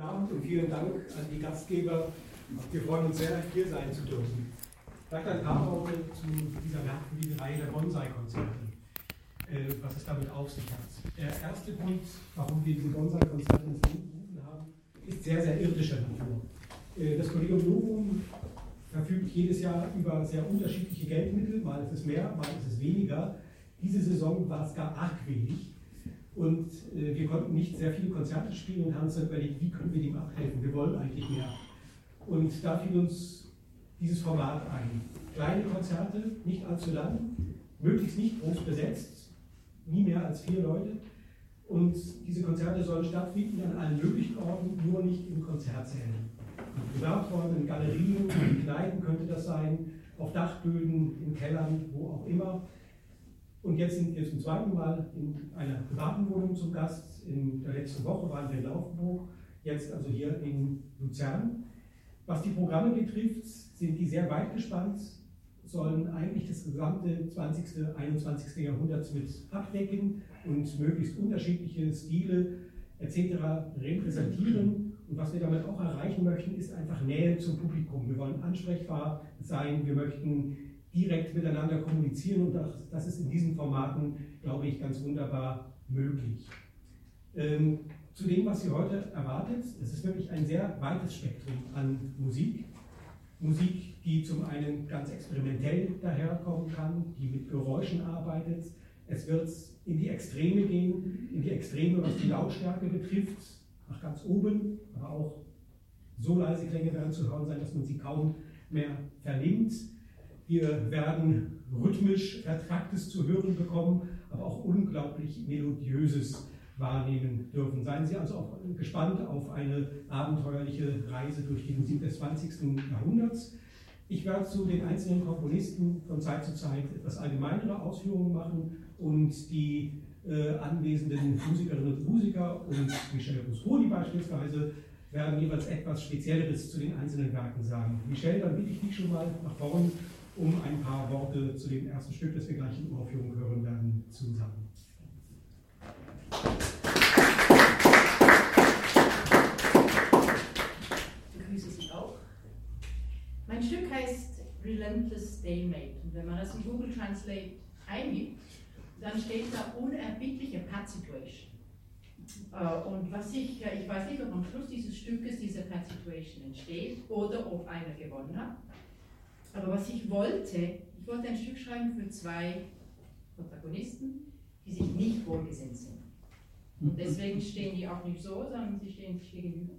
Guten Abend und vielen Dank an die Gastgeber. Wir freuen uns sehr, hier sein zu dürfen. Vielleicht ein paar Worte zu dieser merkwürdigen Reihe der Bonsai-Konzerte, äh, was es damit auf sich hat. Der erste Grund, warum wir diese Bonsai-Konzerte ins Leben haben, ist sehr, sehr irdischer Natur. Äh, das Kollegium Novum verfügt jedes Jahr über sehr unterschiedliche Geldmittel, mal ist es mehr, mal ist es weniger. Diese Saison war es gar arg wenig. Und äh, wir konnten nicht sehr viele Konzerte spielen und haben uns überlegt, wie können wir dem abhelfen? Wir wollen eigentlich mehr. Und da fiel uns dieses Format ein. Kleine Konzerte, nicht allzu lang, möglichst nicht groß besetzt, nie mehr als vier Leute. Und diese Konzerte sollen stattfinden an allen möglichen Orten, nur nicht in Konzertsälen. In Privaträumen, in Galerien, in Kneipen könnte das sein, auf Dachböden, in Kellern, wo auch immer. Und jetzt sind wir zum zweiten Mal in einer privaten Wohnung zum Gast. In der letzten Woche waren wir in Laufenburg, jetzt also hier in Luzern. Was die Programme betrifft, sind die sehr weit gespannt, sollen eigentlich das gesamte 20., 21. Jahrhundert mit abdecken und möglichst unterschiedliche Stile etc. repräsentieren. Und was wir damit auch erreichen möchten, ist einfach Nähe zum Publikum. Wir wollen ansprechbar sein, wir möchten direkt miteinander kommunizieren und das, das ist in diesen Formaten, glaube ich, ganz wunderbar möglich. Ähm, zu dem, was Sie heute erwartet, es ist wirklich ein sehr weites Spektrum an Musik. Musik, die zum einen ganz experimentell daherkommen kann, die mit Geräuschen arbeitet. Es wird in die Extreme gehen, in die Extreme, was die Lautstärke betrifft, nach ganz oben, aber auch so leise Klänge werden zu hören sein, dass man sie kaum mehr vernimmt. Wir werden rhythmisch Vertragtes zu hören bekommen, aber auch unglaublich Melodiöses wahrnehmen dürfen. Seien Sie also auch gespannt auf eine abenteuerliche Reise durch die Musik des 20. Jahrhunderts. Ich werde zu den einzelnen Komponisten von Zeit zu Zeit etwas allgemeinere Ausführungen machen und die äh, anwesenden Musikerinnen und Musiker und Michel Busconi beispielsweise werden jeweils etwas Spezielleres zu den einzelnen Werken sagen. Michel, dann bitte ich dich schon mal nach vorne um ein paar Worte zu dem ersten Stück, das wir gleich in Uraufführung hören werden, zu sagen. Ich begrüße Sie auch. Mein Stück heißt Relentless Stalemate. Und wenn man das in Google Translate eingibt, dann steht da unerbittliche Pat Situation. Äh, und was ich, ich weiß nicht, ob am Schluss dieses Stückes diese Pat Situation entsteht oder ob einer gewonnen hat. Aber was ich wollte, ich wollte ein Stück schreiben für zwei Protagonisten, die sich nicht wohlgesinnt sind. Und deswegen stehen die auch nicht so, sondern sie stehen sich gegenüber.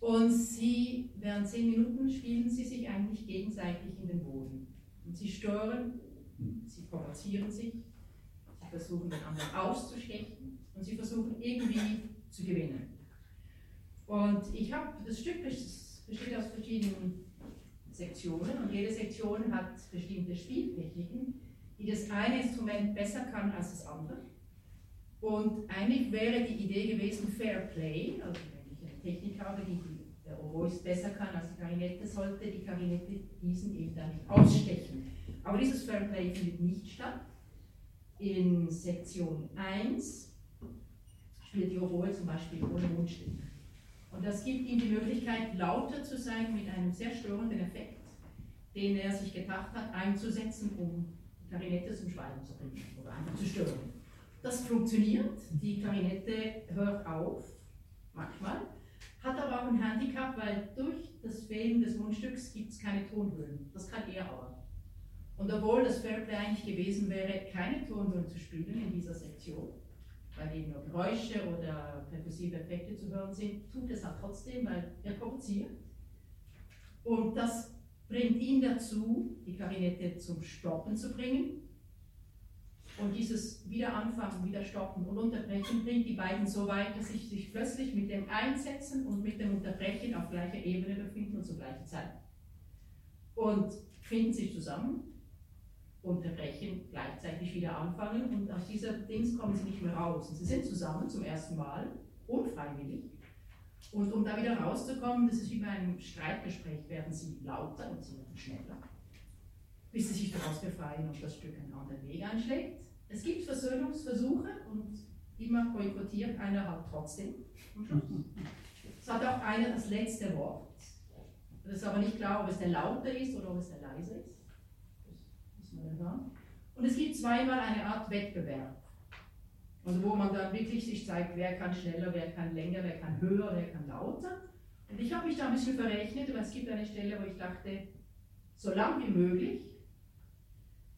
Und sie, während zehn Minuten spielen sie sich eigentlich gegenseitig in den Boden. Und sie stören, sie provozieren sich, sie versuchen den anderen auszustechen und sie versuchen irgendwie zu gewinnen. Und ich habe, das Stück besteht aus verschiedenen Sektionen und jede Sektion hat bestimmte Spieltechniken, die das eine Instrument besser kann als das andere. Und eigentlich wäre die Idee gewesen, Fair Play, also wenn ich eine Technik habe, die der Oboist besser kann als die Klarinette, sollte die Klarinette diesen eben dann nicht ausstechen. Aber dieses Fair Play findet nicht statt. In Sektion 1 spielt die Oboe zum Beispiel ohne Mundstück. Und das gibt ihm die Möglichkeit, lauter zu sein mit einem sehr störenden Effekt, den er sich gedacht hat, einzusetzen, um die Klarinette zum Schweigen zu bringen oder einfach zu stören. Das funktioniert, die Klarinette hört auf, manchmal, hat aber auch ein Handicap, weil durch das Fehlen des Mundstücks gibt es keine Tonhöhen. Das kann er aber. Und obwohl das Fairplay eigentlich gewesen wäre, keine Tonhöhen zu spielen in dieser Sektion, weil eben nur Geräusche oder perkussive Effekte zu hören sind, tut es auch trotzdem, weil er provoziert. Und das bringt ihn dazu, die Klarinette zum Stoppen zu bringen. Und dieses Wiederanfangen, Wiederstoppen und Unterbrechen bringt die beiden so weit, dass sie sich plötzlich mit dem Einsetzen und mit dem Unterbrechen auf gleicher Ebene befinden und zur gleichen Zeit. Und finden sich zusammen unterbrechen, gleichzeitig wieder anfangen und aus dieser Dings kommen sie nicht mehr raus. Und sie sind zusammen zum ersten Mal, unfreiwillig. Und um da wieder rauszukommen, das ist wie bei einem Streitgespräch, werden sie lauter und sie werden schneller, bis sie sich daraus befreien und das Stück einen anderen Weg einschlägt. Es gibt Versöhnungsversuche und immer boykottiert einer halt trotzdem. Es hat auch einer das letzte Wort. Das ist aber nicht klar, ob es der lauter ist oder ob es der leise ist. Das müssen wir dann hören. Und es gibt zweimal eine Art Wettbewerb. Also wo man dann wirklich sich zeigt, wer kann schneller, wer kann länger, wer kann höher, wer kann lauter. Und ich habe mich da ein bisschen verrechnet, weil es gibt eine Stelle, wo ich dachte, so lang wie möglich.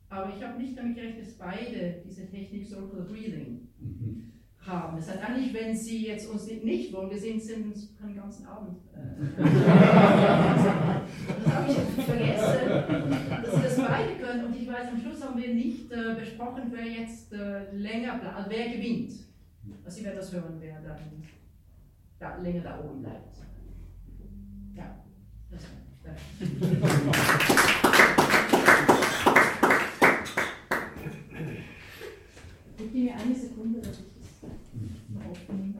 Aber ich habe nicht damit gerechnet, dass beide diese Technik Circular Breathing mhm. Haben. Das heißt eigentlich, wenn Sie jetzt uns nicht wollen, wir sind, uns den ganzen Abend. Äh, das habe ich vergessen, dass Sie das beide können. Und ich weiß, am Schluss haben wir nicht äh, besprochen, wer jetzt äh, länger bleibt, also wer gewinnt. Also Sie werden das hören, wer dann da, länger da oben bleibt. Ja, das Gib mir eine Sekunde, dass ich das aufnehme.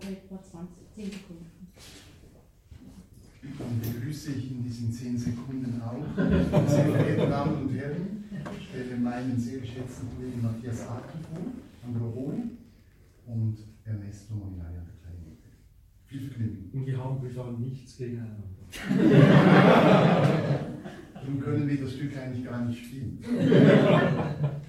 Brauche etwa 20, 10 Sekunden. Dann begrüße ich in diesen 10 Sekunden auch, sehr verehrte Damen und Herren, ich stelle meinen sehr geschätzten Kollegen Matthias Aken vor, an der Oboe und Ernesto Molinari an der Klarinette. Viel Vergnügen. Und wir haben privat nichts gegeneinander. Nun können wir das Stück eigentlich gar nicht spielen.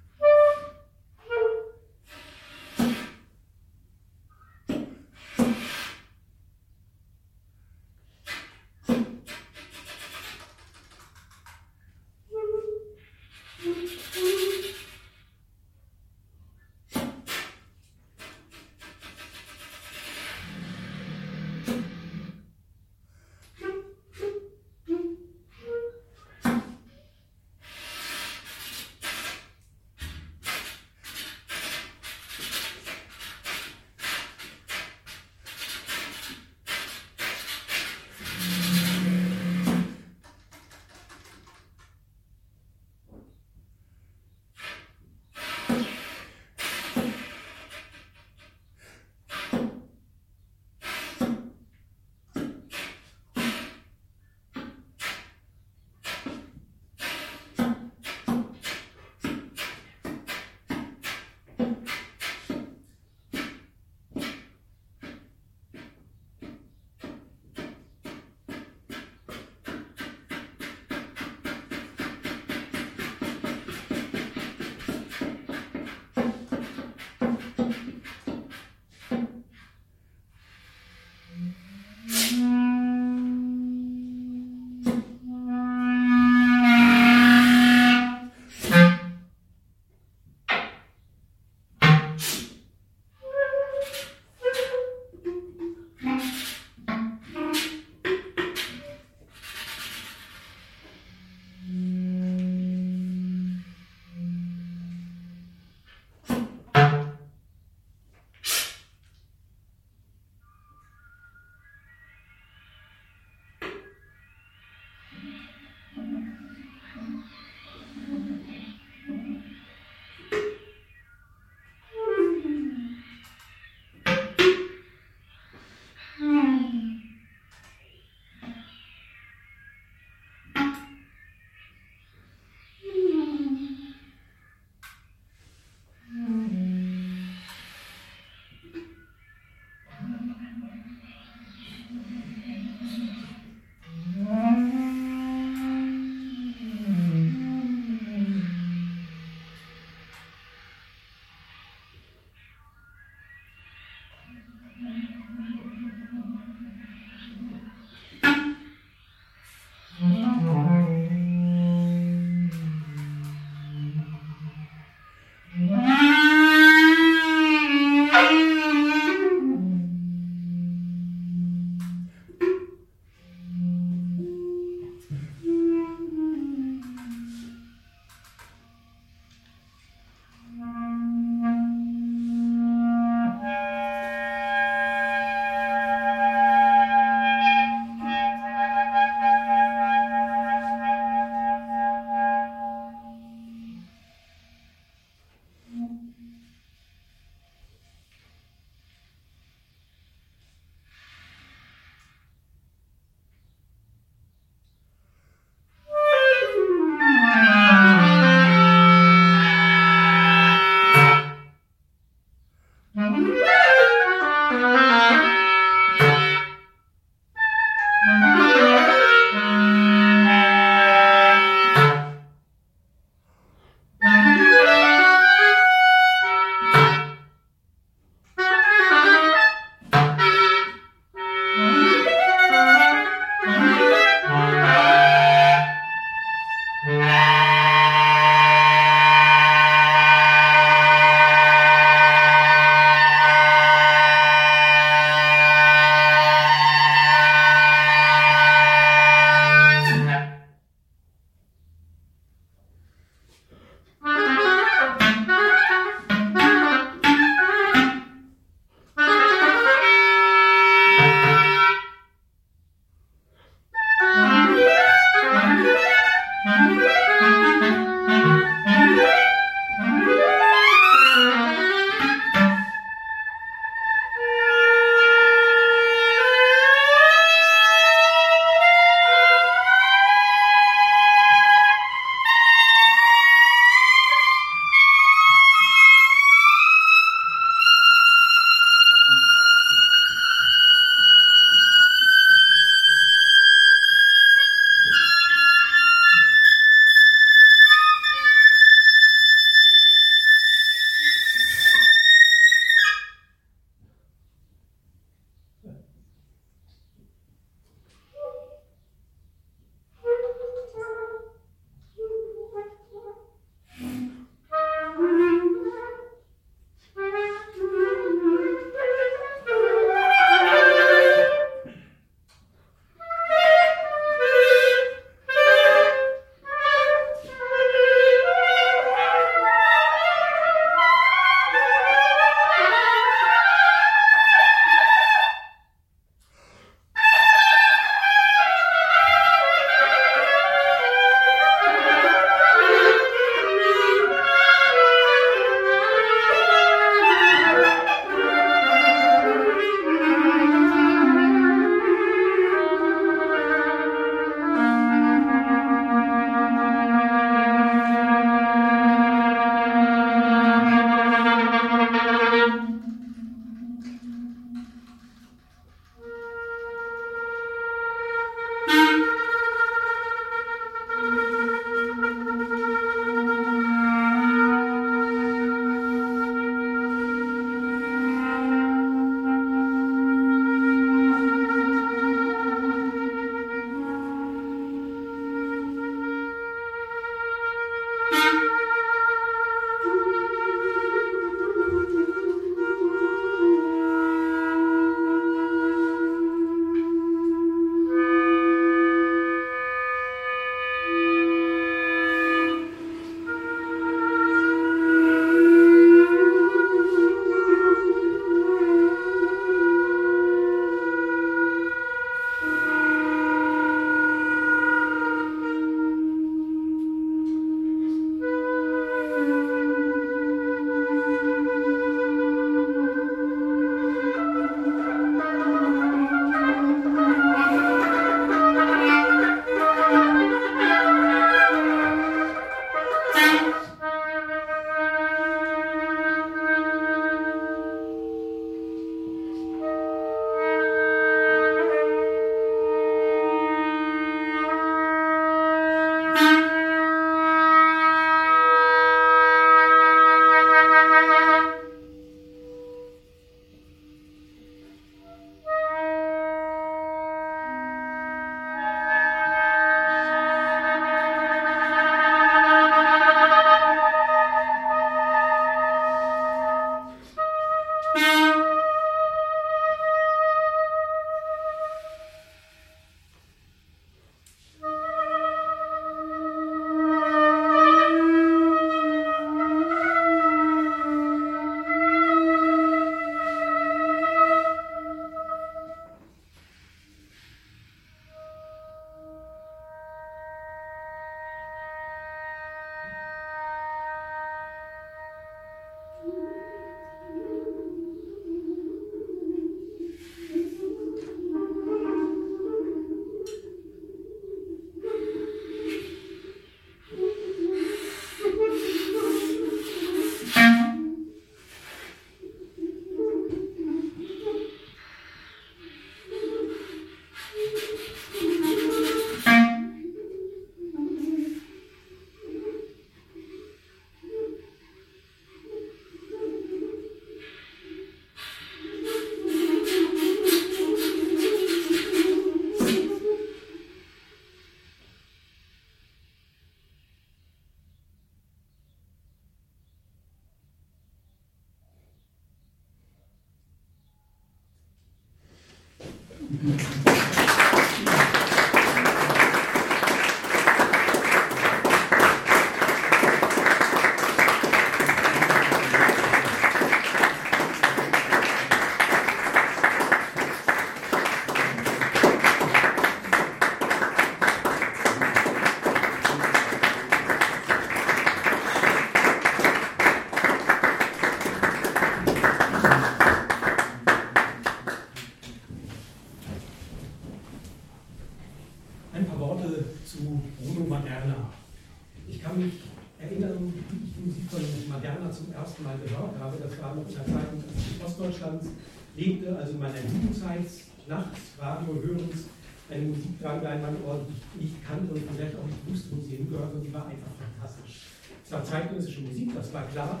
Es war zeitgenössische Musik, das war klar.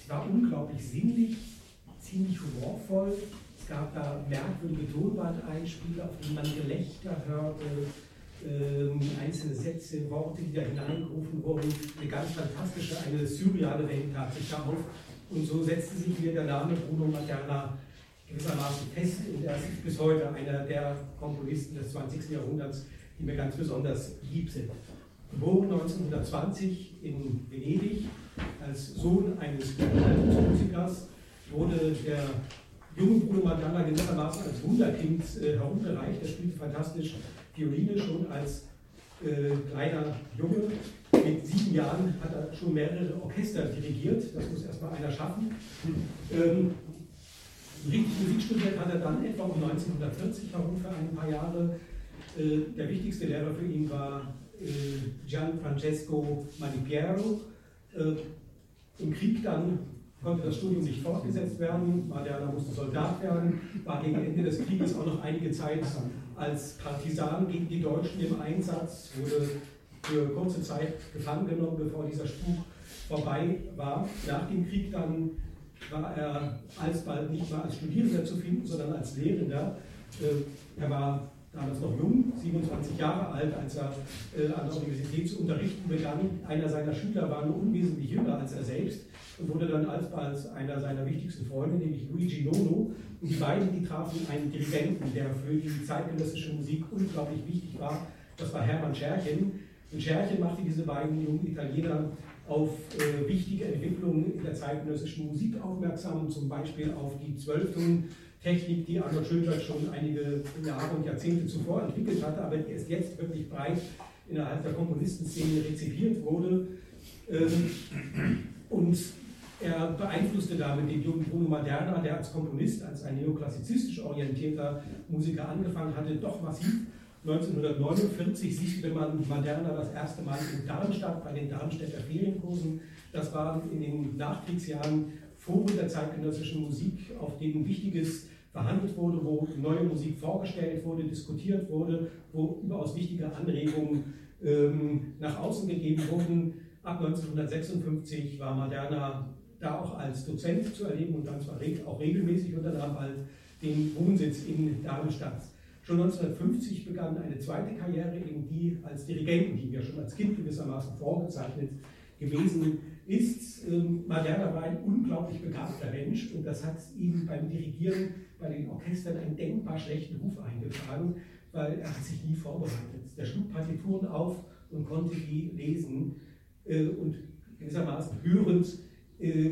Es war unglaublich sinnlich, ziemlich humorvoll. Es gab da merkwürdige Tonbandeinspiele, auf die man Gelächter hörte, ähm, einzelne Sätze, Worte, die da hineingerufen wurden. Eine ganz fantastische, eine surreale Welt tat sich da auf. Und so setzte sich mir der Name Bruno Materna gewissermaßen fest und er ist bis heute einer der Komponisten des 20. Jahrhunderts, die mir ganz besonders lieb sind. Geboren 1920 in Venedig als Sohn eines Musikers, wurde der junge Bruno Madonna gewissermaßen als Wunderkind äh, herumgereicht. Er spielte fantastisch Violine schon als äh, kleiner Junge. Mit sieben Jahren hat er schon mehrere Orchester dirigiert. Das muss erstmal einer schaffen. Ähm, richtig Musik hat er dann etwa um 1940 herum für ein paar Jahre. Äh, der wichtigste Lehrer für ihn war Gianfrancesco Manipiero. Äh, Im Krieg dann konnte das Studium nicht fortgesetzt werden, Mariana musste Soldat werden, war gegen Ende des Krieges auch noch einige Zeit als Partisan gegen die Deutschen im Einsatz, wurde für kurze Zeit gefangen genommen, bevor dieser Spuk vorbei war. Nach dem Krieg dann war er alsbald nicht mehr als Studierender zu finden, sondern als Lehrender. Äh, er war damals noch jung, 27 Jahre alt, als er äh, an der Universität zu unterrichten begann. Einer seiner Schüler war nur unwesentlich jünger als er selbst und wurde dann alsbald einer seiner wichtigsten Freunde, nämlich Luigi Nono. Und die beiden, die trafen einen Dirigenten, der für die zeitgenössische Musik unglaublich wichtig war. Das war Hermann Scherchen. Und Scherchen machte diese beiden jungen Italiener auf äh, wichtige Entwicklungen in der zeitgenössischen Musik aufmerksam, zum Beispiel auf die Zwölften Technik, die Arnold Schönberg schon einige Jahre und Jahrzehnte zuvor entwickelt hatte, aber die erst jetzt wirklich breit innerhalb der Komponistenszene rezipiert wurde. Ähm, und er beeinflusste damit den jungen Bruno Maderna, der als Komponist, als ein neoklassizistisch orientierter Musiker angefangen hatte, doch massiv. 1949 sicherte man Maderna das erste Mal in Darmstadt bei den Darmstädter Ferienkursen. Das waren in den Nachkriegsjahren Foren der zeitgenössischen Musik, auf denen Wichtiges verhandelt wurde, wo neue Musik vorgestellt wurde, diskutiert wurde, wo überaus wichtige Anregungen ähm, nach außen gegeben wurden. Ab 1956 war Moderna da auch als Dozent zu erleben und dann zwar auch regelmäßig unter nahm bald den Wohnsitz in Darmstadt. Schon 1950 begann eine zweite Karriere, eben die als Dirigenten, die wir schon als Kind gewissermaßen vorgezeichnet gewesen ist. Ähm, Maderna war ein unglaublich begabter Mensch und das hat ihm beim Dirigieren bei den Orchestern einen denkbar schlechten Ruf eingetragen, weil er hat sich nie vorbereitet. Er schlug Partituren auf und konnte die lesen äh, und gewissermaßen hörend äh,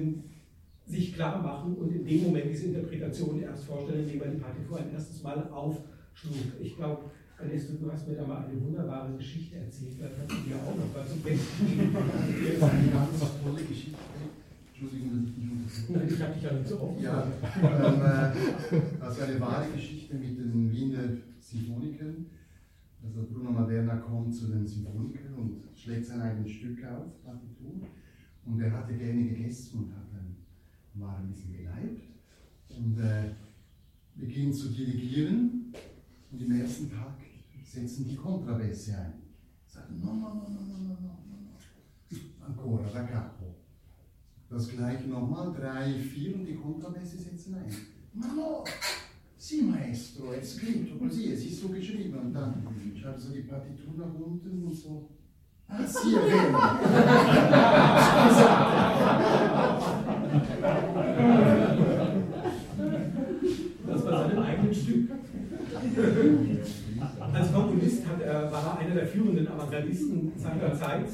sich klar machen und in dem Moment diese Interpretation erst vorstellen, indem er die Partitur ein erstes Mal aufschlug. Ich glaube, Ernesto, du hast mir da mal eine wunderbare Geschichte erzählt, vielleicht hast du dir auch noch was zum Besten gegeben. Eine ganz tolle Geschichte. Entschuldigung, dass ich nicht Nein, ich habe dich ja nicht so offen. Ja, ähm, äh, also eine wahre Geschichte mit den Wiener Symphonikern. Also Bruno Maderna kommt zu den Symphonikern und schlägt sein eigenes Stück auf, Partitur. Und er hatte gerne gegessen und hat dann, war ein bisschen geleibt und äh, beginnt zu dirigieren. Und im ersten Tag sentì contravesse anni. No, no, no, no, no, no, no, no. Ancora, da capo. Das gleiche nochmal, drei, vier und die Kontrabässe setzen ein. Ma no! Sì, maestro, è scritto così, esiste un che c'è arriva andando c'è cominciare se di partitura conto, non so. Ah sì, è vero! Scusate! Als Komponist hat er, war er einer der führenden Avantgardisten seiner Zeit.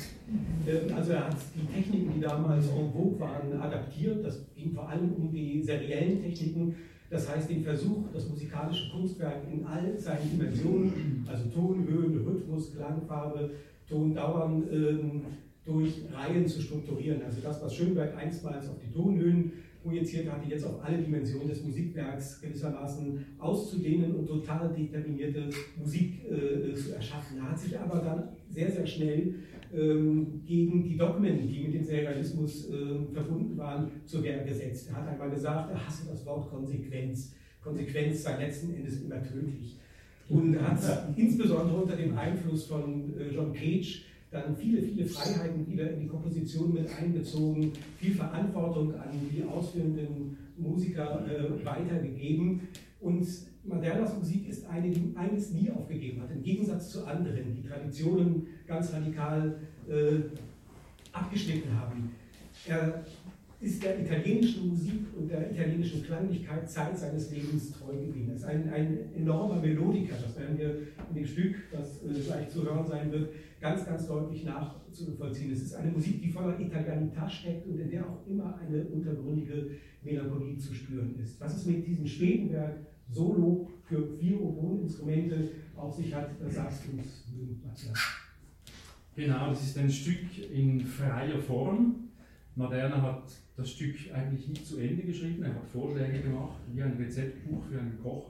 Ähm, also er hat die Techniken, die damals en vogue waren, adaptiert. Das ging vor allem um die seriellen Techniken. Das heißt den Versuch, das musikalische Kunstwerk in all seinen Dimensionen, also Ton, Höhen, Rhythmus, Klangfarbe, Tondauern, ähm, durch Reihen zu strukturieren. Also das, was Schönberg einstmals auf die Tonhöhen projiziert hatte, jetzt auf alle Dimensionen des Musikwerks gewissermaßen auszudehnen und total determinierte Musik äh, zu erschaffen. Er hat sich aber dann sehr, sehr schnell ähm, gegen die Dogmen, die mit dem Serialismus äh, verbunden waren, zur Wehr gesetzt. Er hat einmal gesagt, er hasse das Wort Konsequenz. Konsequenz sei letzten Endes immer tödlich. Und hat insbesondere unter dem Einfluss von äh, John Cage dann viele, viele Freiheiten wieder in die Komposition mit einbezogen, viel Verantwortung an die ausführenden Musiker äh, weitergegeben. Und Mandelas Musik ist eine, die eines nie aufgegeben hat, im Gegensatz zu anderen, die Traditionen ganz radikal äh, abgeschnitten haben. Er ist der italienischen Musik und der italienischen Klanglichkeit Zeit seines Lebens treu geblieben. Er ist ein, ein enormer Melodiker, das werden wir in dem Stück, das äh, gleich zu hören sein wird, ganz, ganz deutlich nachzuvollziehen. Es ist eine Musik, die voller Italianità steckt und in der auch immer eine untergründige Melancholie zu spüren ist. Was es mit diesem Schwedenberg Solo für vier Oboen-Instrumente auf sich hat, das sagst du uns, Matthias. Genau, das ist ein Stück in freier Form. Moderna hat das Stück eigentlich nicht zu Ende geschrieben, er hat Vorschläge gemacht, wie ein Rezeptbuch für einen Koch.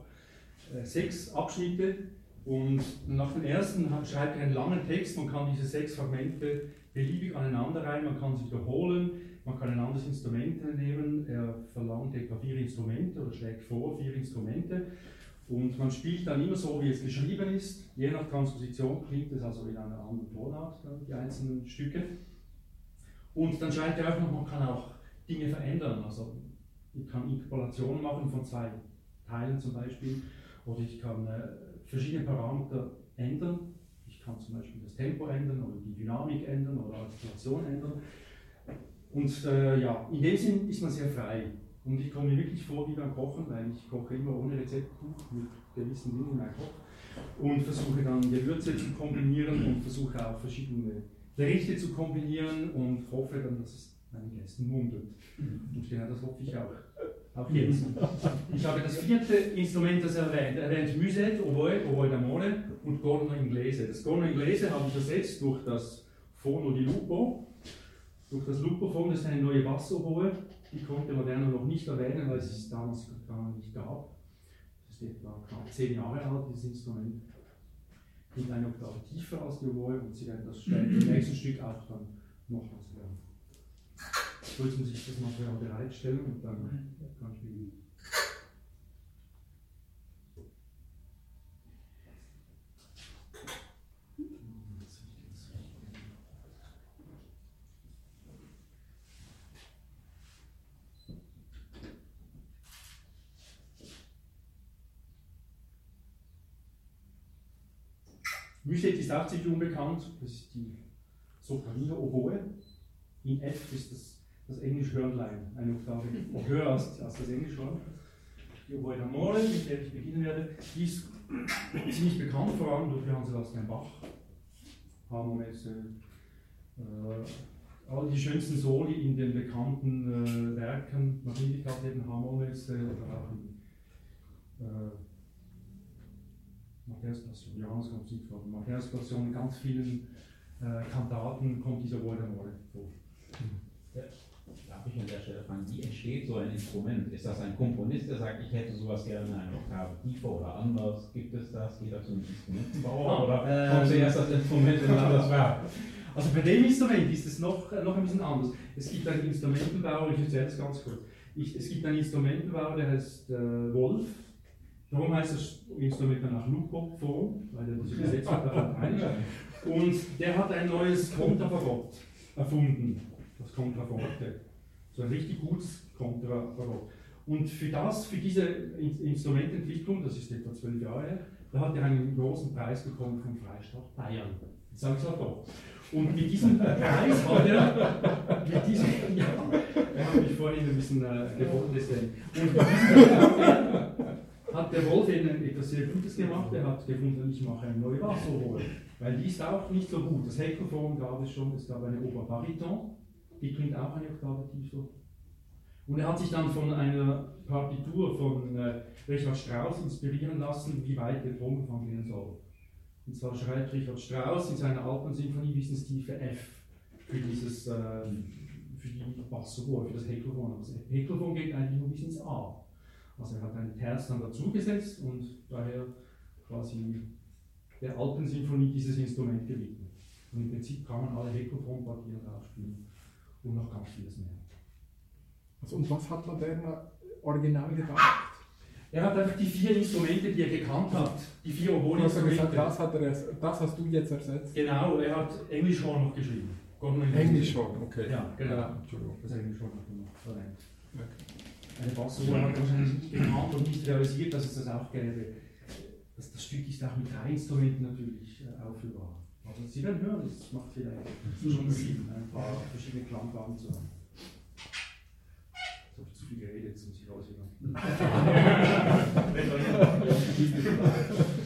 Äh, sechs Abschnitte, und nach dem ersten schreibt er einen langen Text, man kann diese sechs Fragmente beliebig aneinander reihen, man kann sie wiederholen, man kann ein anderes Instrument nehmen, er verlangt etwa vier Instrumente oder schlägt vor vier Instrumente und man spielt dann immer so, wie es geschrieben ist. Je nach Transposition klingt es also in einer anderen Tonart, die einzelnen Stücke. Und dann schreibt er auch noch, man kann auch Dinge verändern. Also ich kann Interpolationen machen von zwei Teilen zum Beispiel, oder ich kann äh, verschiedene Parameter ändern. Ich kann zum Beispiel das Tempo ändern oder die Dynamik ändern oder Artikulation ändern. Und äh, ja, in dem Sinn ist man sehr frei. Und ich komme mir wirklich vor wie beim Kochen, weil ich koche immer ohne Rezeptbuch mit gewissen Dingen in meinem Kopf und versuche dann Gewürze zu kombinieren und versuche auch verschiedene Gerichte zu kombinieren und hoffe dann, dass es meinen Gästen muntert. Und genau das hoffe ich auch. Auch jetzt. Ich habe das vierte Instrument, das er erwähnt. Er erwähnt Musette, Oboe, Oboe d'Amore und Corno Inglese. Das Corno Inglese habe ich ersetzt durch das Fono di Lupo. Durch das Lupophon, das ist eine neue Bassoboe. Die konnte Moderno noch nicht erwähnen, weil es es damals gar nicht gab. Das ist etwa knapp zehn Jahre alt, dieses Instrument. Klingt eine Oktave tiefer als die Oboe und Sie werden das später im nächsten Stück auch dann nochmals hören sollten sich das Material bereitstellen und dann kann ich beginnen. Müstet ist auch ziemlich unbekannt, das ist die Sopranino Oboe. In F ist das das Englisch-Hörnlein, eine Oktave. Höher als, als das Englisch-Horn. Die Oboe mit der ich beginnen werde, die ist ziemlich bekannt, vor allem durch Johann Sebastian Bach, Hammermesse, äh, all die schönsten Soli in den bekannten äh, Werken, Magnificat eben Hammermesse oder auch in äh, Matthäus-Passion, Johannes kommt nicht vor, Matthäus-Passion, in ganz vielen äh, Kantaten kommt dieser Oboe vor. Ja darf ich an der Stelle fragen, wie entsteht so ein Instrument? Ist das ein Komponist, der sagt, ich hätte sowas gerne eine Oktave tiefer oder anders? Gibt es das? Geht das um Instrumentenbauer ah, oder ähm, kommt zuerst das Instrument in ein anderes Werk? Also bei dem Instrument ist es noch, noch ein bisschen anders. Es gibt einen Instrumentenbauer, ich erzähle es ganz kurz. Ich, es gibt einen Instrumentenbauer, der heißt äh, Wolf. Darum heißt das Instrument dann auch Lupo-Form, weil er diese Besetzung darauf einigt. Und der hat ein neues Kontrafagott erfunden, das Kontraforte. So ein richtig gutes Kontrabarock. Und für das, für diese Instrumententwicklung, das ist etwa zwölf Jahre her, da hat er einen großen Preis bekommen vom Freistaat Bayern. Jetzt sage ich es doch. Und mit diesem Preis hat er, mit diesem, ja, er hat mich vorhin ein bisschen äh, gefunden, deswegen. Und mit diesem, hat der Wolf eben etwas sehr Gutes gemacht. Er hat gefunden, ich mache eine neue Bassrolle. Weil die ist auch nicht so gut. Das Heckelform gab es schon, es gab eine Oberbariton, die klingt auch eine Oktave tiefer. Und er hat sich dann von einer Partitur von äh, Richard Strauss inspirieren lassen, wie weit der Trommelfang gehen soll. Und zwar schreibt Richard Strauss in seiner Alpensymphonie Wissenstiefe F für dieses, äh, für die Bassrohr, für das Heckelhorn. Das Heckelhorn geht eigentlich nur bis ins A. Also er hat einen Terz dann dazugesetzt und daher quasi der Alpensymphonie dieses Instrument gewidmet. Und im Prinzip kann man alle Heckelhornpartien drauf spielen und noch ganz vieles mehr. Also, und was hat Moderna original gedacht? Er hat einfach die vier Instrumente, die er gekannt hat, die vier Oboe-Instrumente. das, hat er, das hast du jetzt ersetzt. Genau, er hat Englischhorn noch geschrieben. Gordon Englisch schon, okay. Ja, genau. Ja, Entschuldigung. Das Englischhorn hat er noch verwendet. Okay. Eine Bassrohr hat wahrscheinlich nicht gekannt und nicht realisiert, dass es das auch gäbe. Das, das Stück ist auch mit drei Instrumenten natürlich äh, aufführbar. Also Sie werden hören, es macht vielleicht schon Sinn, ein paar verschiedene Klangfarben zu haben. Jetzt habe ich zu viel geredet, jetzt muss ich raushören.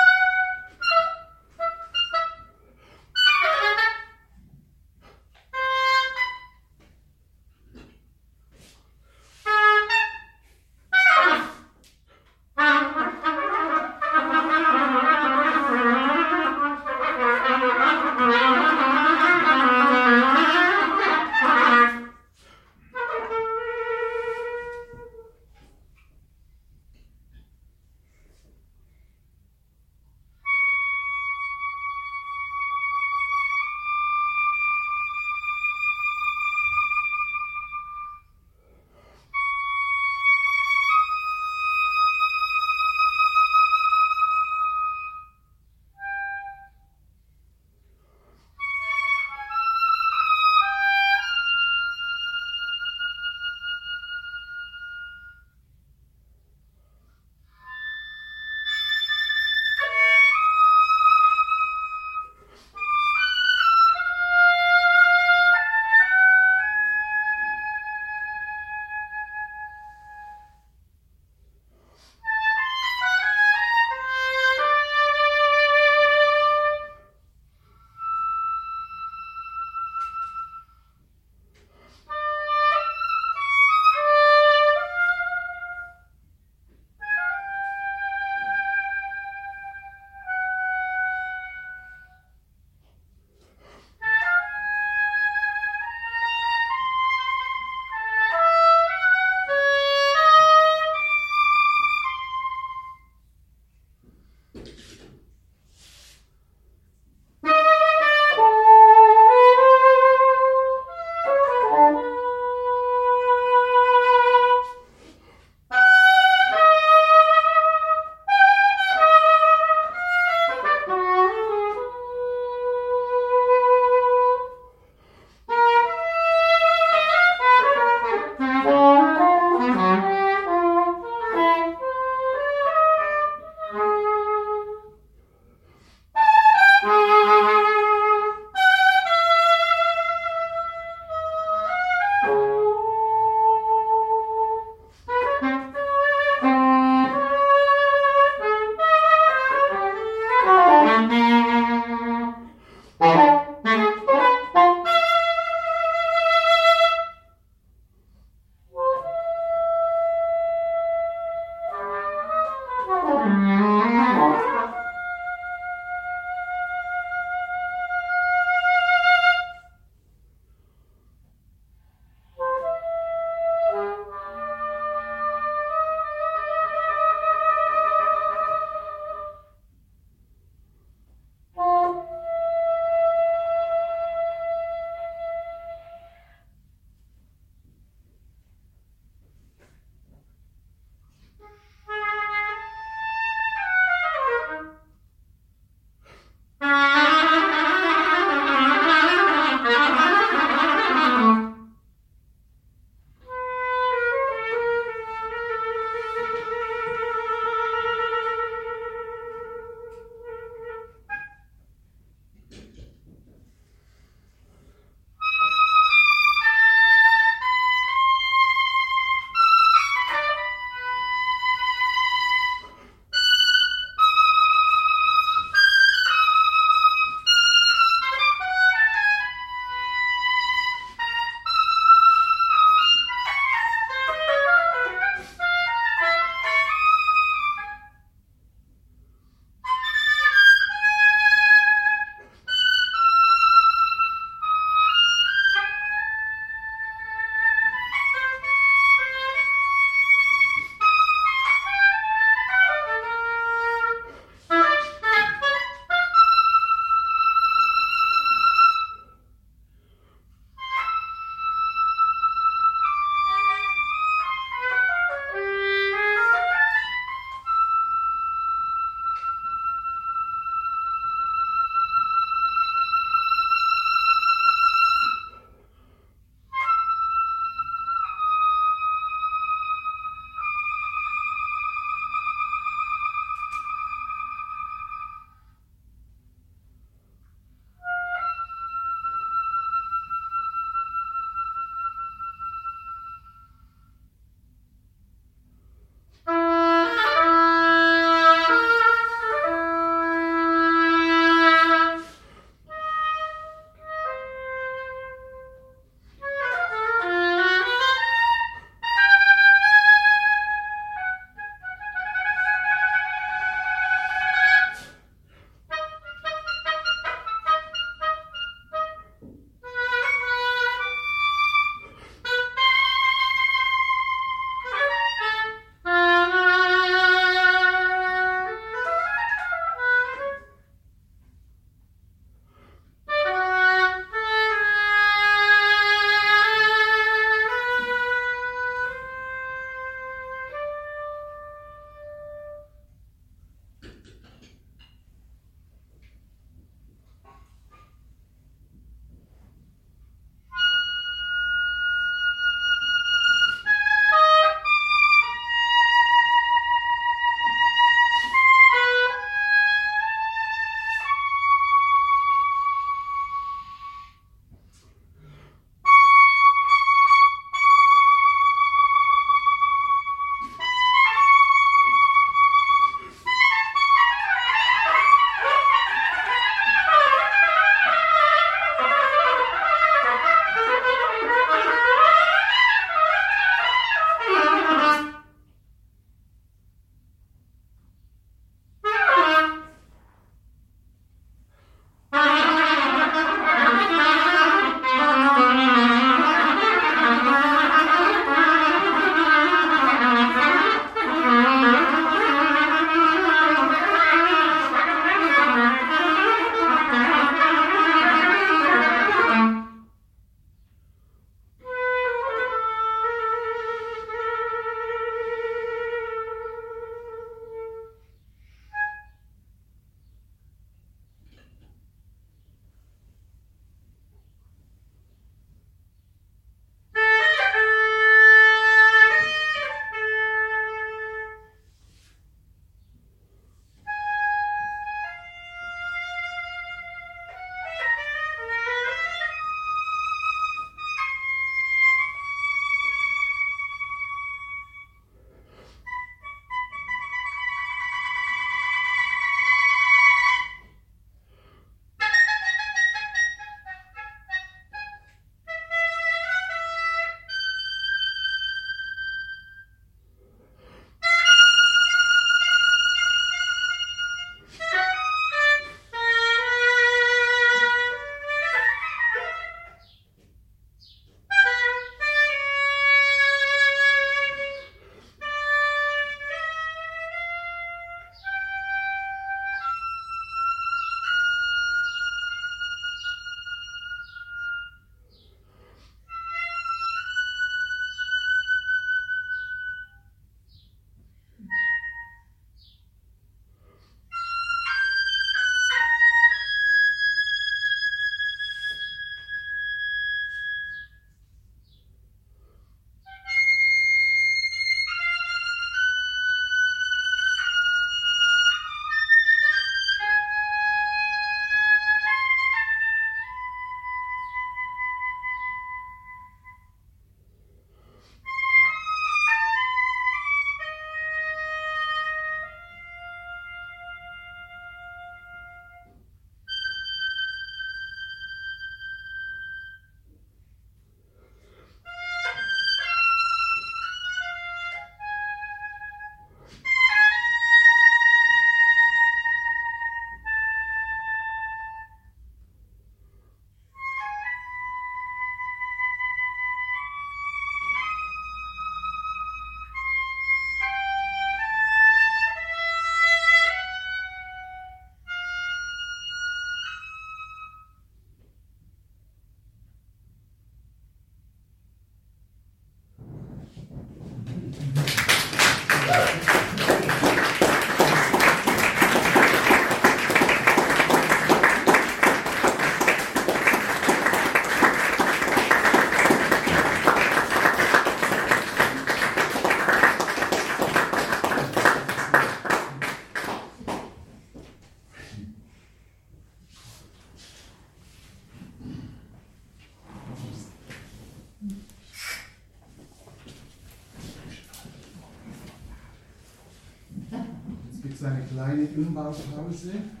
você.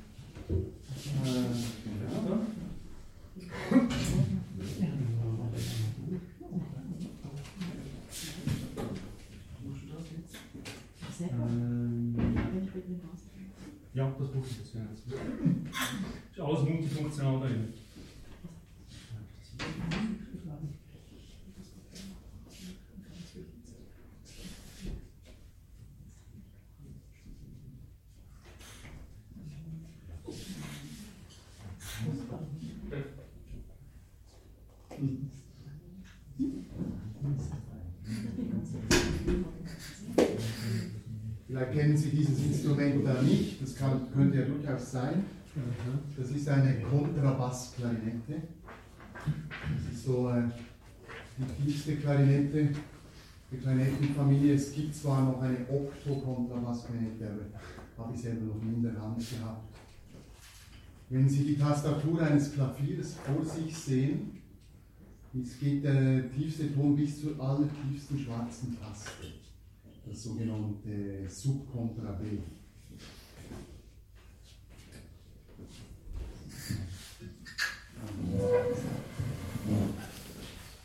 Vielleicht kennen Sie dieses Instrument da nicht, das kann, könnte ja durchaus sein. Das ist eine Kontrabassklarinette. Das ist so äh, die tiefste Klarinette der Klarinettenfamilie. Es gibt zwar noch eine Okto-Kontrabassklarinette, aber habe ich selber noch nie in der Hand gehabt. Wenn Sie die Tastatur eines Klaviers vor sich sehen, es geht der tiefste Ton bis zur allertiefsten schwarzen Taste, das sogenannte Subkontra B.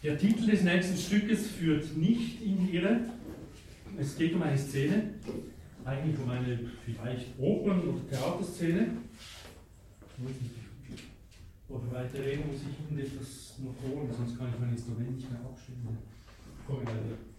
Der Titel des nächsten Stückes führt nicht in die Irre. Es geht um eine Szene, eigentlich um eine vielleicht Opern- oder Theaterszene. Oder weiter reden muss ich Ihnen etwas noch holen, sonst kann ich mein Instrument nicht mehr abstimmen. Komm weiter.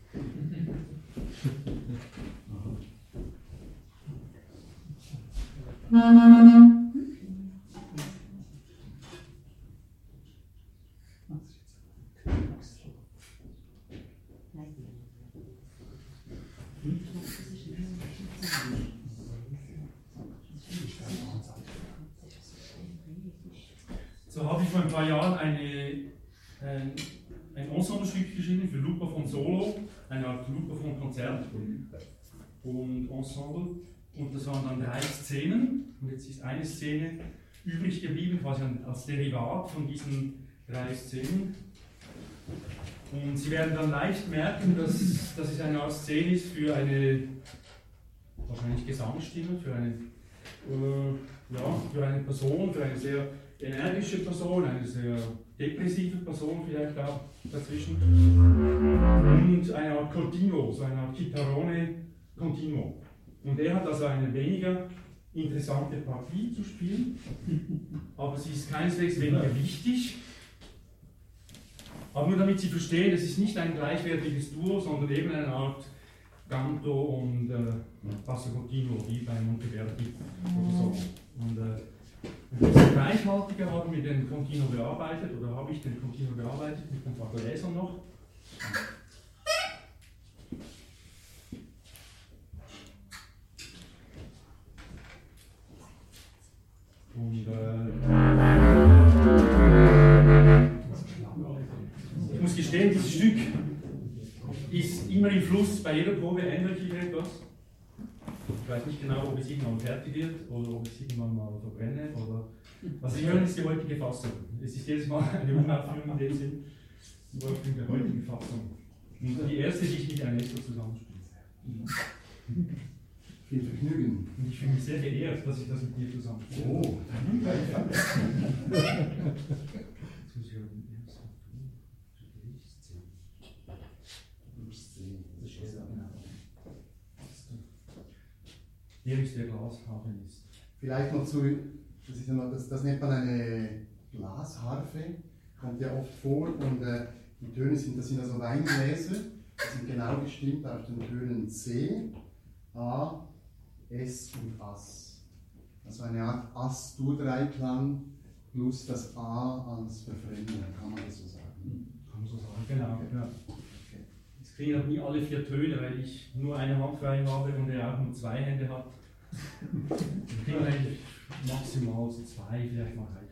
So habe ich vor ein paar Jahren eine, ein, ein Ensemblestück geschrieben für Luperphone Solo, eine Art Luperphone-Konzert und Ensemble. Und das waren dann drei Szenen. Und jetzt ist eine Szene übrig geblieben, quasi als Derivat von diesen drei Szenen. Und Sie werden dann leicht merken, dass, dass es eine Art Szene ist für eine wahrscheinlich Gesangsstimme, für eine, äh, ja, für eine Person, für eine sehr energische Person, eine sehr depressive Person vielleicht auch dazwischen. Und eine Art Continuo, so eine Art Chitarrone Continuo. Und er hat also eine weniger interessante Partie zu spielen, aber sie ist keineswegs weniger wichtig. Aber nur damit Sie verstehen, es ist nicht ein gleichwertiges Duo, sondern eben eine Art Canto und äh, Basso Continuo, wie bei Monteverdi oder so. Und, äh, reichhaltiger haben wir den Continuo bearbeitet, oder habe ich den Continuo bearbeitet mit ein paar Gläsern noch. Und äh, ich muss gestehen, dieses Stück ist immer im Fluss, bei jeder Probe ändert sich etwas. Ich weiß nicht genau, ob es irgendwann fertig wird oder ob ich es irgendwann mal verbrenne. Oder was Sie hören, ist die heutige Fassung. Es ist jedes Mal eine Umaufführung in dem Sinn. Die Umaufführung der heutigen Fassung. Und die erste, die ich mit Ernesto zusammenspiele. Viel Vergnügen. Und ich fühle mich sehr geehrt, dass ich das mit dir zusammenspiele. Oh, Jetzt muss ich aber den ersten Ton für die Szene. Ist der Glashafen ist. Vielleicht noch zu, das, ja noch, das, das nennt man eine Glasharfe, kommt ja oft vor und äh, die Töne sind, das sind also Weingläser, die sind genau gestimmt auf den Tönen C, A, S und As. Also eine Art As-Dur-Dreiklang plus das A als Befremdung, kann man das so sagen. Kann man so sagen. Genau. Ja. Ist kriegen halt nie alle vier Töne, weil ich nur eine Hand frei habe und er auch nur zwei Hände hat. Wir kriegen eigentlich maximal so zwei, vielleicht mal drei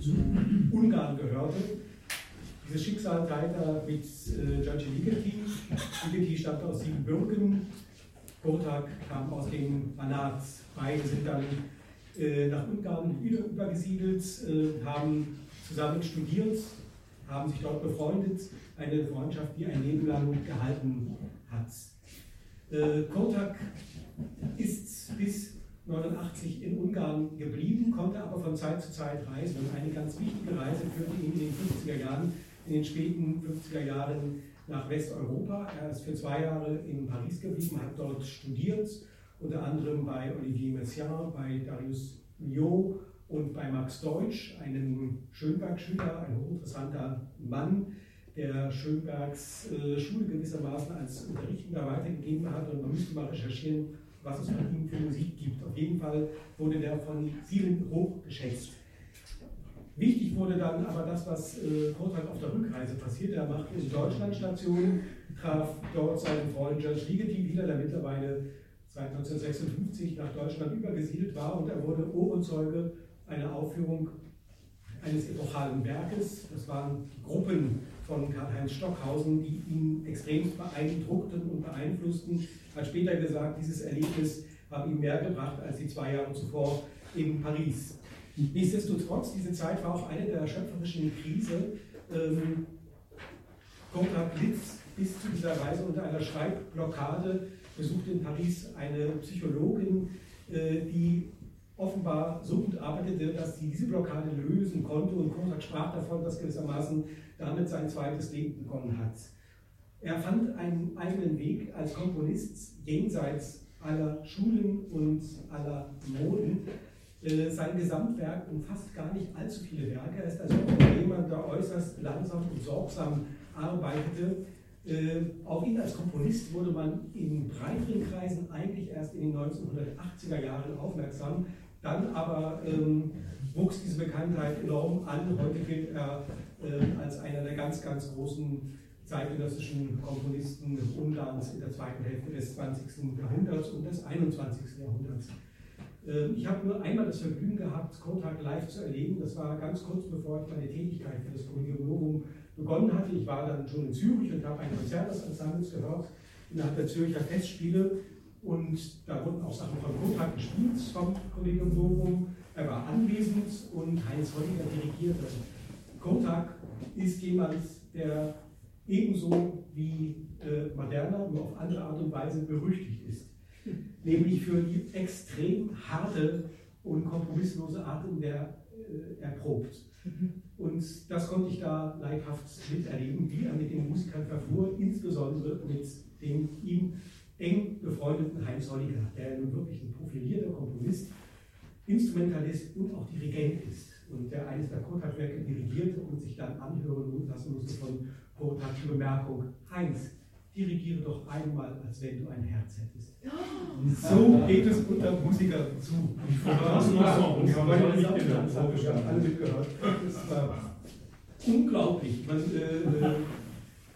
zu Ungarn gehörte. Dieses Schicksal teilte er mit äh, Ligeti. Ligeti stammte aus Siebenbürgen, Kontak kam aus dem Banat. Beide sind dann äh, nach Ungarn übergesiedelt, äh, haben zusammen studiert, haben sich dort befreundet, eine Freundschaft, die ein Leben lang gehalten hat. Äh, Kotak ist bis 1989 in Ungarn geblieben, konnte aber von Zeit zu Zeit reisen und eine ganz wichtige Reise führte ihn in den 50er Jahren, in den späten 50er Jahren nach Westeuropa. Er ist für zwei Jahre in Paris geblieben, hat dort studiert, unter anderem bei Olivier Messiaen, bei Darius Milhaud und bei Max Deutsch, einem Schönberg-Schüler, ein hochinteressanter Mann, der Schönbergs äh, Schule gewissermaßen als Unterrichtender weitergegeben hat. Und man müsste mal recherchieren, was es von ihm für Musik gibt. Auf jeden Fall wurde der von vielen hoch geschätzt. Wichtig wurde dann aber das, was äh, Kotak auf der Rückreise passierte. Er machte in Deutschland Station, traf dort seinen Freund George Ligeti wieder, der mittlerweile seit 1956 nach Deutschland übergesiedelt war und er wurde Ohrenzeuge einer Aufführung eines epochalen Werkes. Das waren Gruppen von Karl-Heinz Stockhausen, die ihn extrem beeindruckten und beeinflussten. Hat später gesagt, dieses Erlebnis habe ihm mehr gebracht als die zwei Jahre zuvor in Paris. Nichtsdestotrotz, diese Zeit war auch eine der schöpferischen Krise. Ähm, Konrad Blitz bis zu dieser Reise unter einer Schreibblockade besuchte in Paris eine Psychologin, äh, die offenbar so gut arbeitete, dass sie diese Blockade lösen konnte und Konrad sprach davon, dass gewissermaßen damit sein zweites Leben begonnen hat. Er fand einen eigenen Weg als Komponist jenseits aller Schulen und aller Moden. Äh, sein Gesamtwerk umfasst gar nicht allzu viele Werke. Er ist also jemand, der äußerst langsam und sorgsam arbeitete. Äh, auf ihn als Komponist wurde man in breiteren Kreisen eigentlich erst in den 1980er Jahren aufmerksam. Dann aber ähm, wuchs diese Bekanntheit enorm an. Heute gilt er äh, als einer der ganz, ganz großen zeitgenössischen Komponisten Ungarns in der zweiten Hälfte des 20. Jahrhunderts und des 21. Jahrhunderts. Äh, ich habe nur einmal das Vergnügen gehabt, Kontakt live zu erleben. Das war ganz kurz bevor ich meine Tätigkeit für das Collegium Novum begonnen hatte. Ich war dann schon in Zürich und habe ein Konzert des Ensembles gehört innerhalb der Zürcher Festspiele. Und da wurden auch Sachen von Kontakt gespielt vom Collegium Novum. Er war anwesend und Heinz Holliger dirigierte. Kontakt ist jemand, der ebenso wie äh, Moderna, nur auf andere Art und Weise berüchtigt ist. Nämlich für die extrem harte und kompromisslose Art, in der äh, er probt. Und das konnte ich da leibhaft miterleben, wie er mit den Musikern verfuhr, insbesondere mit dem ihm eng befreundeten Heinz Holliger, der nun wirklich ein profilierter Komponist, Instrumentalist und auch Dirigent ist und der eines der Kotak-Werke dirigierte und sich dann anhören lassen musste von Kotak die Bemerkung, Heinz, dirigiere doch einmal, als wenn du ein Herz hättest. So geht es unter Musikern zu. Ich habe alle mitgehört. Das war unglaublich. Man äh,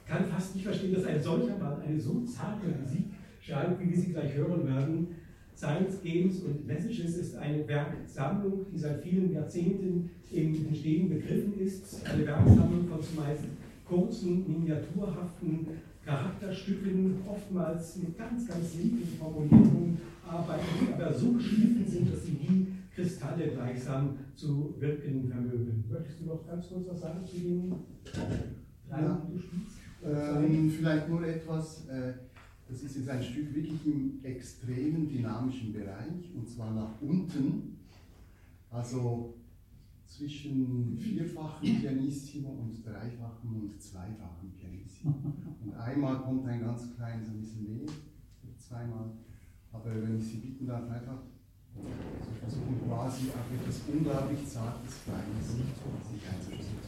kann fast nicht verstehen, dass ein solcher Mann eine so zarte Musik schreibt, wie wir sie gleich hören werden. Science, Games und Messages ist eine Werksammlung, die seit vielen Jahrzehnten im Entstehen begriffen ist. Eine Werksammlung von zumeist kurzen, miniaturhaften Charakterstücken, oftmals mit ganz, ganz lieben Formulierungen arbeiten, die aber so geschliffen sind, dass sie wie Kristalle gleichsam zu wirken vermögen. Möchtest du noch ganz kurz was sagen zu dem ja. Ähm, vielleicht nur etwas. Äh, das ist jetzt ein Stück wirklich im extremen dynamischen Bereich und zwar nach unten. Also zwischen vierfachen Pianissimo und dreifachen und zweifachen Pianissimo. Und einmal kommt ein ganz kleines, ein bisschen mehr, zweimal. Aber wenn ich Sie bitten darf, einfach so versuchen quasi auf etwas unglaublich Zartes, Kleines sich einzuschätzen.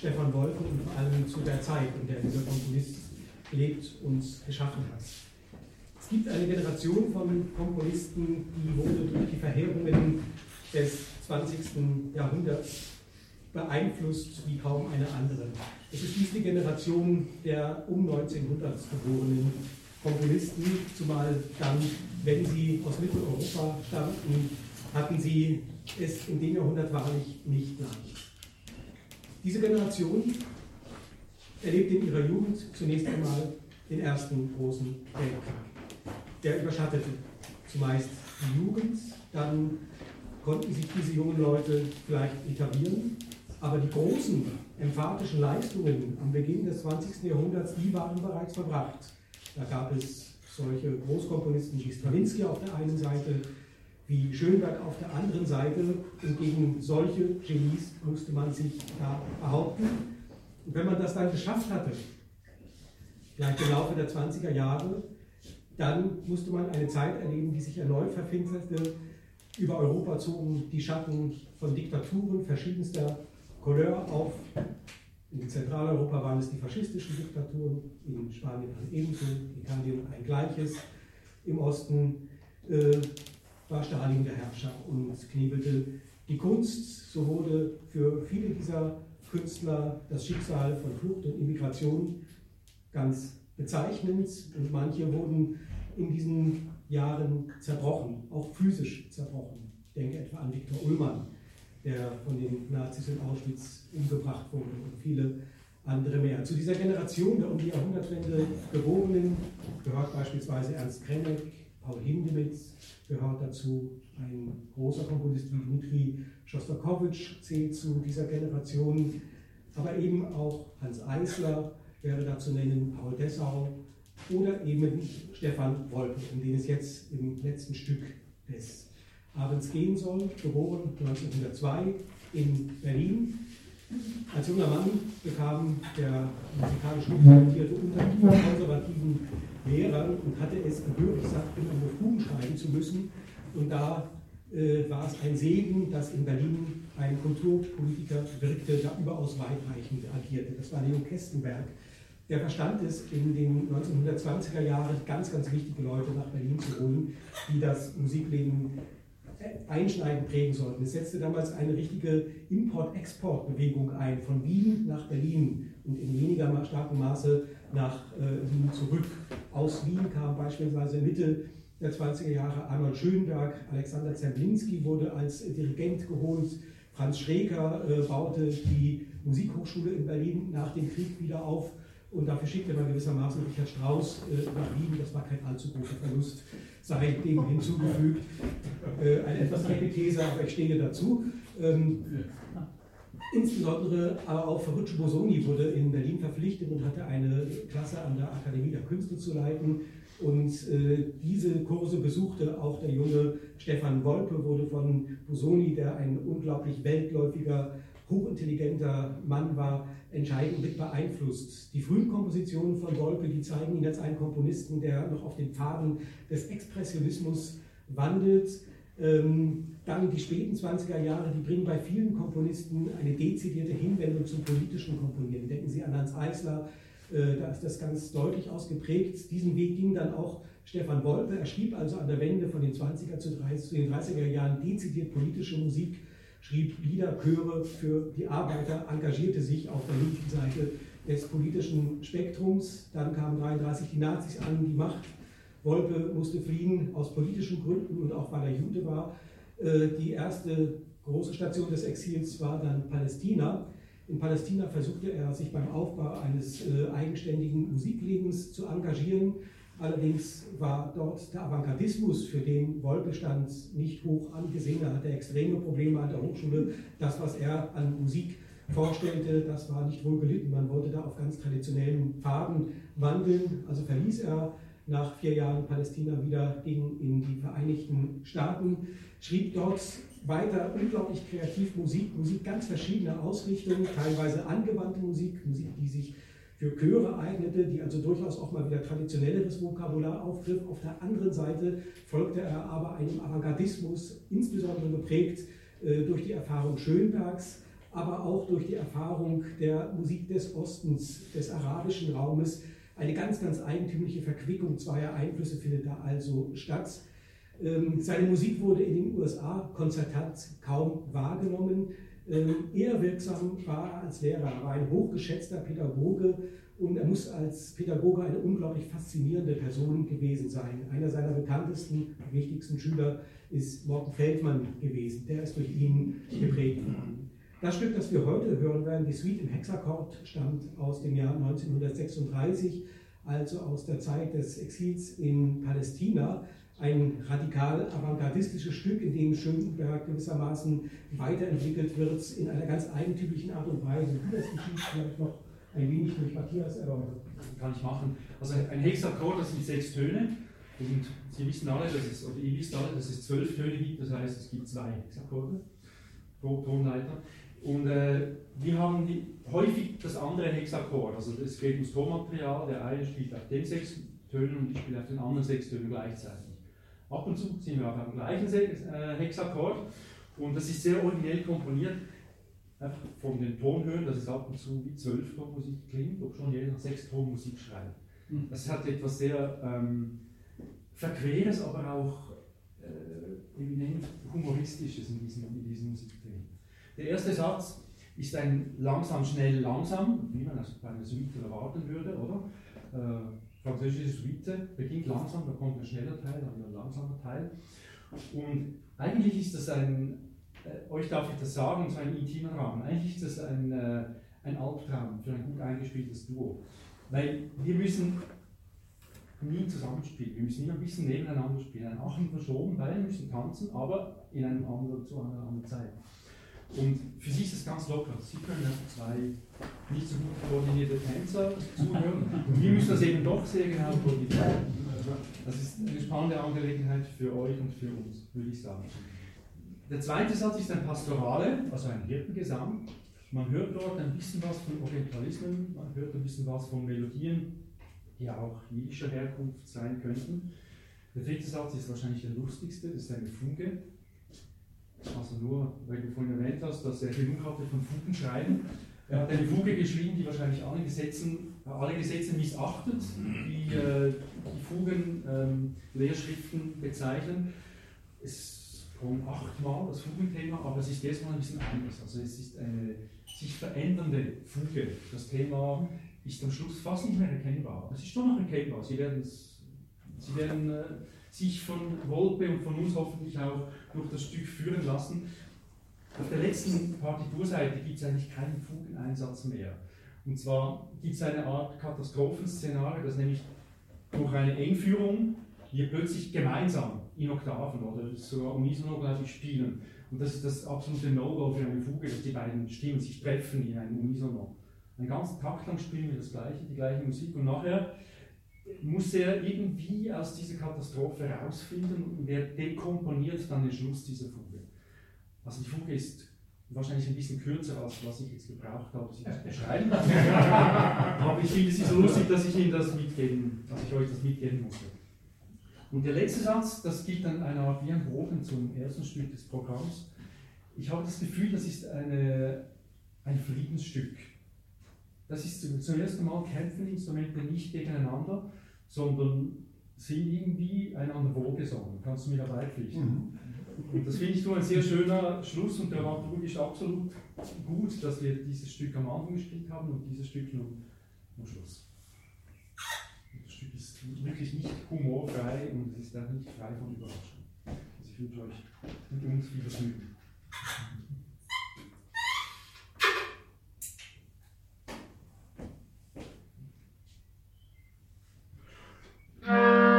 Stefan Wolf und vor allem zu der Zeit, in der dieser Komponist lebt und geschaffen hat. Es gibt eine Generation von Komponisten, die wurde durch die Verheerungen des 20. Jahrhunderts beeinflusst wie kaum eine andere. Es ist dies die Generation der um 1900 geborenen Komponisten, zumal dann, wenn sie aus Mitteleuropa stammten, hatten sie es in dem Jahrhundert wahrlich nicht leicht. Diese Generation erlebte in ihrer Jugend zunächst einmal den ersten großen Weltkrieg. Der überschattete zumeist die Jugend, dann konnten sich diese jungen Leute vielleicht etablieren, aber die großen emphatischen Leistungen am Beginn des 20. Jahrhunderts, die waren bereits verbracht. Da gab es solche Großkomponisten wie Stravinsky auf der einen Seite, wie Schönberg auf der anderen Seite. Und gegen solche Genies musste man sich da behaupten. Und wenn man das dann geschafft hatte, vielleicht im Laufe der 20er Jahre, dann musste man eine Zeit erleben, die sich erneut verfinsterte. Über Europa zogen die Schatten von Diktaturen verschiedenster Couleur auf. In Zentraleuropa waren es die faschistischen Diktaturen, in Spanien ebenso, Italien ein gleiches. Im Osten äh, war Stalin der Herrscher und knebelte die Kunst. So wurde für viele dieser Künstler das Schicksal von Flucht und Immigration ganz bezeichnend und manche wurden in diesen Jahren zerbrochen, auch physisch zerbrochen. Ich denke etwa an Viktor Ullmann, der von den Nazis in Auschwitz umgebracht wurde und viele andere mehr. Zu dieser Generation der um die Jahrhundertwende Geborenen gehört beispielsweise Ernst Krenek, Paul Hindemith, gehört dazu ein großer Komponist wie Dmitri Schostakowitsch zählt zu dieser Generation, aber eben auch Hans Eisler wäre da zu nennen, Paul Dessau oder eben Stefan Wolpe, um den es jetzt im letzten Stück des Abends gehen soll, geboren 1902 in Berlin. Als junger Mann bekam der musikalisch talentierte unter konservativen Lehrer und hatte es gehörig satt, immer nur Fugen schreiben zu müssen. Und da äh, war es ein Segen, dass in Berlin ein Kulturpolitiker wirkte, der überaus weitreichend agierte. Das war Leo Kestenberg. Der verstand es, in den 1920er Jahren ganz, ganz wichtige Leute nach Berlin zu holen, die das Musikleben einschneidend prägen sollten. Es setzte damals eine richtige Import-Export-Bewegung ein, von Wien nach Berlin und in weniger starkem Maße nach äh, Wien zurück. Aus Wien kam beispielsweise Mitte der 20er Jahre Arnold Schönberg, Alexander Zemblinski wurde als Dirigent geholt, Franz Schreker äh, baute die Musikhochschule in Berlin nach dem Krieg wieder auf und dafür schickte man gewissermaßen Richard Strauss äh, nach Wien. Das war kein allzu großer Verlust, sei dem hinzugefügt. Eine etwas recke These, aber ich stehe dazu. Insbesondere aber auch Ferruccio Bosoni wurde in Berlin verpflichtet und hatte eine Klasse an der Akademie der Künste zu leiten. Und äh, diese Kurse besuchte auch der junge Stefan Wolpe, wurde von Bosoni, der ein unglaublich weltläufiger hochintelligenter Mann war, entscheidend mit beeinflusst. Die frühen Kompositionen von Wolpe, die zeigen ihn als einen Komponisten, der noch auf den Pfaden des Expressionismus wandelt. Ähm, dann die späten 20er Jahre, die bringen bei vielen Komponisten eine dezidierte Hinwendung zum politischen Komponieren. Denken Sie an Hans Eisler, äh, da ist das ganz deutlich ausgeprägt. Diesen Weg ging dann auch Stefan Wolpe. Er schrieb also an der Wende von den 20er zu, 30, zu den 30er Jahren dezidiert politische Musik, schrieb Lieder, Chöre für die Arbeiter, engagierte sich auf der linken Seite des politischen Spektrums. Dann kamen 33 die Nazis an die Macht. Wolpe musste fliehen aus politischen Gründen und auch weil er Jude war. Äh, die erste große Station des Exils war dann Palästina. In Palästina versuchte er sich beim Aufbau eines äh, eigenständigen Musiklebens zu engagieren. Allerdings war dort der Avantgardismus, für den Wolpe stand, nicht hoch angesehen. Er hatte extreme Probleme an der Hochschule. Das, was er an Musik vorstellte, das war nicht wohl gelitten. Man wollte da auf ganz traditionellen Pfaden wandeln. Also verließ er nach vier Jahren Palästina wieder, ging in die Vereinigten Staaten, schrieb dort weiter unglaublich kreativ Musik, Musik ganz verschiedener Ausrichtungen, teilweise angewandte Musik, Musik, die sich für Chöre eignete, die also durchaus auch mal wieder traditionelleres Vokabular aufgriff. Auf der anderen Seite folgte er aber einem Avantgardismus, insbesondere geprägt äh, durch die Erfahrung Schönbergs, aber auch durch die Erfahrung der Musik des Ostens, des arabischen Raumes. Eine ganz, ganz eigentümliche Verquickung zweier Einflüsse findet da also statt. Ähm, seine Musik wurde in den USA konzertant kaum wahrgenommen. Ähm, eher wirksam war er als Lehrer, er war ein hochgeschätzter Pädagoge und er muss als Pädagoge eine unglaublich faszinierende Person gewesen sein. Einer seiner bekanntesten, wichtigsten Schüler ist Morten Feldmann gewesen. Der ist durch ihn geprägt worden. Das Stück, das wir heute hören werden, die Suite im Hexakkord, stammt aus dem Jahr 1936, also aus der Zeit des Exils in Palästina ein radikal avantgardistisches Stück, in dem Schönberg gewissermaßen weiterentwickelt wird in einer ganz eigentümlichen Art und Weise. Wie das geschieht, vielleicht noch ein wenig durch Matthias erläutert. Kann ich machen. Also ein Hexakkord, das sind sechs Töne. Und Sie wissen alle, dass es, oder ihr wisst alle, dass es zwölf Töne gibt, das heißt, es gibt zwei Hexakkorde pro Tonleiter. Und äh, wir haben die, häufig das andere Hexakkord, also es geht ums Tonmaterial, der eine spielt auf den sechs Tönen und ich spiele auf den anderen sechs Tönen gleichzeitig. Ab und zu sind wir auch am gleichen äh, Hexakkord und das ist sehr originell komponiert. Einfach von den Tonhöhen, dass es ab und zu wie Zwölftonmusik klingt, ob schon jeder Sechstonmusik schreibt. Hm. Das hat etwas sehr ähm, Verqueres, aber auch äh, eminent Humoristisches in diesem, in diesem Musikthema. Der erste Satz ist ein langsam, schnell, langsam, wie man das bei einer Suite erwarten würde, oder? Äh, französische Suite beginnt langsam, da kommt ein schneller Teil, dann ein langsamer Teil. Und eigentlich ist das ein, äh, euch darf ich das sagen, so ein intimer Rahmen, eigentlich ist das ein, äh, ein Albtraum für ein gut eingespieltes Duo. Weil wir müssen nie zusammenspielen, wir müssen immer ein bisschen nebeneinander spielen. Ein Achen verschoben, beide müssen tanzen, aber in einem anderen, zu einer anderen Zeit. Und für sie ist es ganz locker. Sie können einfach zwei nicht so gut koordinierte Tänzer zuhören. Und wir müssen das eben doch sehr genau koordinieren. Das ist eine spannende Angelegenheit für euch und für uns, würde ich sagen. Der zweite Satz ist ein Pastorale, also ein Hirtengesang. Man hört dort ein bisschen was von Orientalismen, man hört ein bisschen was von Melodien, die auch jüdischer Herkunft sein könnten. Der dritte Satz ist wahrscheinlich der lustigste, das ist eine Fuge. Also nur, weil du vorhin erwähnt hast, dass er genug hatte von Fugen schreiben. Er hat eine Fuge geschrieben, die wahrscheinlich alle, Gesetzen, alle Gesetze missachtet, die äh, die Fugen ähm, Lehrschriften bezeichnen. Es kommt achtmal das Fugenthema, aber es ist erstmal ein bisschen anders. Also es ist eine sich verändernde Fuge. Das Thema ist am Schluss fast nicht mehr erkennbar. Es ist schon noch erkennbar. Sie werden, Sie werden äh, sich von Wolpe und von uns hoffentlich auch durch das Stück führen lassen. Auf der letzten Partiturseite gibt es eigentlich keinen Fugeneinsatz mehr. Und zwar gibt es eine Art Katastrophenszenario, das nämlich durch eine Engführung wir plötzlich gemeinsam in Oktaven oder sogar unisono, spielen. Und das ist das absolute No-Go für eine Fuge, dass die beiden Stimmen sich treffen in einem Unisono. Einen ganzen Takt lang spielen wir das gleiche, die gleiche Musik und nachher muss er irgendwie aus dieser Katastrophe herausfinden und er dekomponiert dann den Schluss dieser Fuge. Also die Fuge ist wahrscheinlich ein bisschen kürzer, als was ich jetzt gebraucht habe, sie zu beschreiben. Aber ich finde es so lustig, dass ich Ihnen das mitgeben, dass ich euch das mitgeben musste. Und der letzte Satz, das gibt dann eine Art wie ein Bogen zum ersten Stück des Programms. Ich habe das Gefühl, das ist eine, ein Friedensstück. Das ist zum, zum ersten Mal kämpfen Instrumente nicht gegeneinander, sondern sind irgendwie einander wohlgesonnen. Kannst du mir dabei pflichten? Mhm. Und das finde ich so ein sehr schöner Schluss und der Dramaturg ist absolut gut, dass wir dieses Stück am Anfang gespielt haben und dieses Stück nun am Schluss. Das Stück ist wirklich nicht humorfrei und es ist auch nicht frei von Überraschung. Also ich wünsche euch mit uns viel Vergnügen. Mm-hmm.